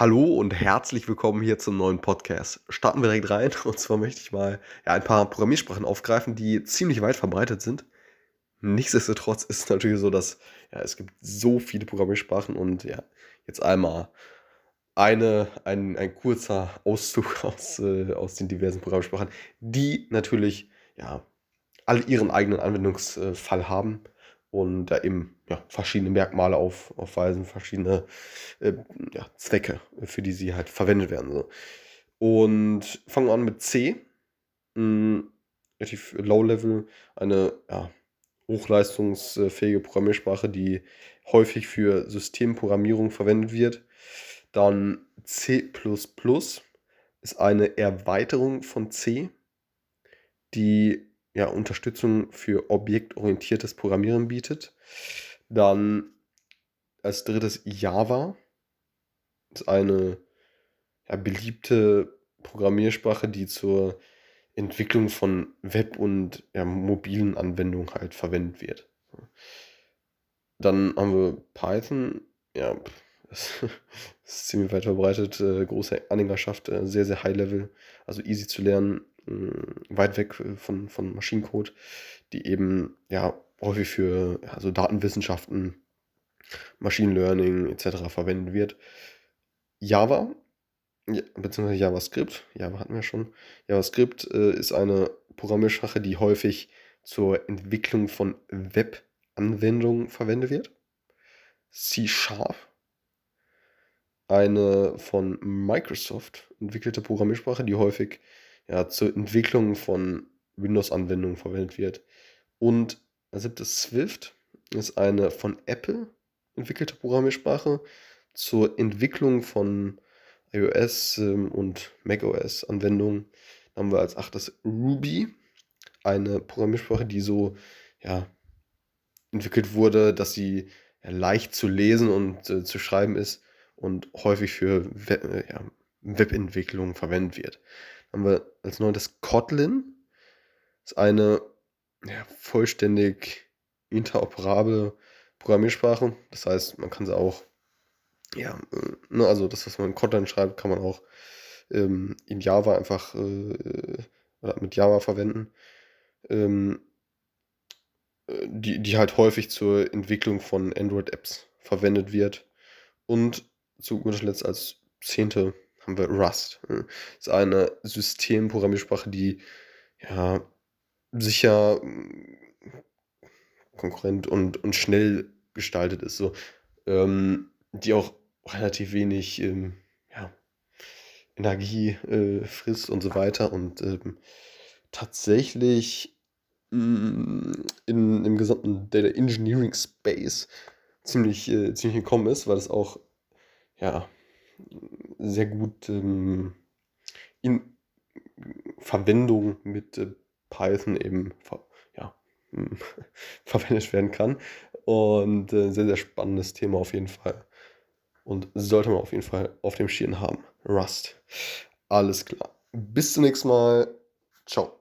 Hallo und herzlich willkommen hier zum neuen Podcast. Starten wir direkt rein und zwar möchte ich mal ja, ein paar Programmiersprachen aufgreifen, die ziemlich weit verbreitet sind. Nichtsdestotrotz ist es natürlich so, dass ja, es gibt so viele Programmiersprachen und ja, jetzt einmal eine, ein, ein kurzer Auszug aus, äh, aus den diversen Programmiersprachen, die natürlich ja, alle ihren eigenen Anwendungsfall haben und da eben ja, verschiedene Merkmale auf, aufweisen, verschiedene äh, ja, Zwecke, für die sie halt verwendet werden. So. Und fangen wir an mit C. Mh, relativ Low-Level, eine ja, hochleistungsfähige Programmiersprache, die häufig für Systemprogrammierung verwendet wird. Dann C ist eine Erweiterung von C, die ja, Unterstützung für objektorientiertes Programmieren bietet. Dann als drittes Java. Das ist eine ja, beliebte Programmiersprache, die zur Entwicklung von Web- und ja, mobilen Anwendungen halt verwendet wird. Dann haben wir Python. Ja, das ist ziemlich weit verbreitet. Äh, große Anhängerschaft, äh, sehr, sehr high level, also easy zu lernen, weit weg äh, von, von Maschinencode, die eben ja häufig für also Datenwissenschaften, Machine Learning etc. verwendet wird. Java, ja, beziehungsweise JavaScript, Java hatten wir schon. JavaScript äh, ist eine Programmiersprache, die häufig zur Entwicklung von Web-Anwendungen verwendet wird. C Sharp, eine von Microsoft entwickelte Programmiersprache, die häufig ja, zur Entwicklung von Windows-Anwendungen verwendet wird. Und als siebtes Swift ist eine von Apple entwickelte Programmiersprache zur Entwicklung von iOS ähm, und macOS-Anwendungen. Dann haben wir als achtes Ruby, eine Programmiersprache, die so ja, entwickelt wurde, dass sie ja, leicht zu lesen und äh, zu schreiben ist und häufig für Web, äh, ja, Webentwicklung verwendet wird haben wir als neuntes Kotlin. Das ist eine ja, vollständig interoperable Programmiersprache. Das heißt, man kann sie auch, ja, äh, ne, also das, was man in Kotlin schreibt, kann man auch ähm, in Java einfach äh, oder mit Java verwenden. Ähm, äh, die, die halt häufig zur Entwicklung von Android-Apps verwendet wird. Und zu guter Letzt als zehnte haben wir Rust. Das ist eine Systemprogrammiersprache, die ja sicher mm, konkurrent und, und schnell gestaltet ist, so, ähm, die auch relativ wenig ähm, ja, Energie äh, frisst und so weiter. Und ähm, tatsächlich mm, in, im gesamten Data Engineering Space ziemlich, äh, ziemlich gekommen ist, weil es auch ja sehr gut ähm, in Verwendung mit äh, Python eben ver ja, verwendet werden kann. Und äh, sehr, sehr spannendes Thema auf jeden Fall. Und sollte man auf jeden Fall auf dem Schirm haben. Rust. Alles klar. Bis zum nächsten Mal. Ciao.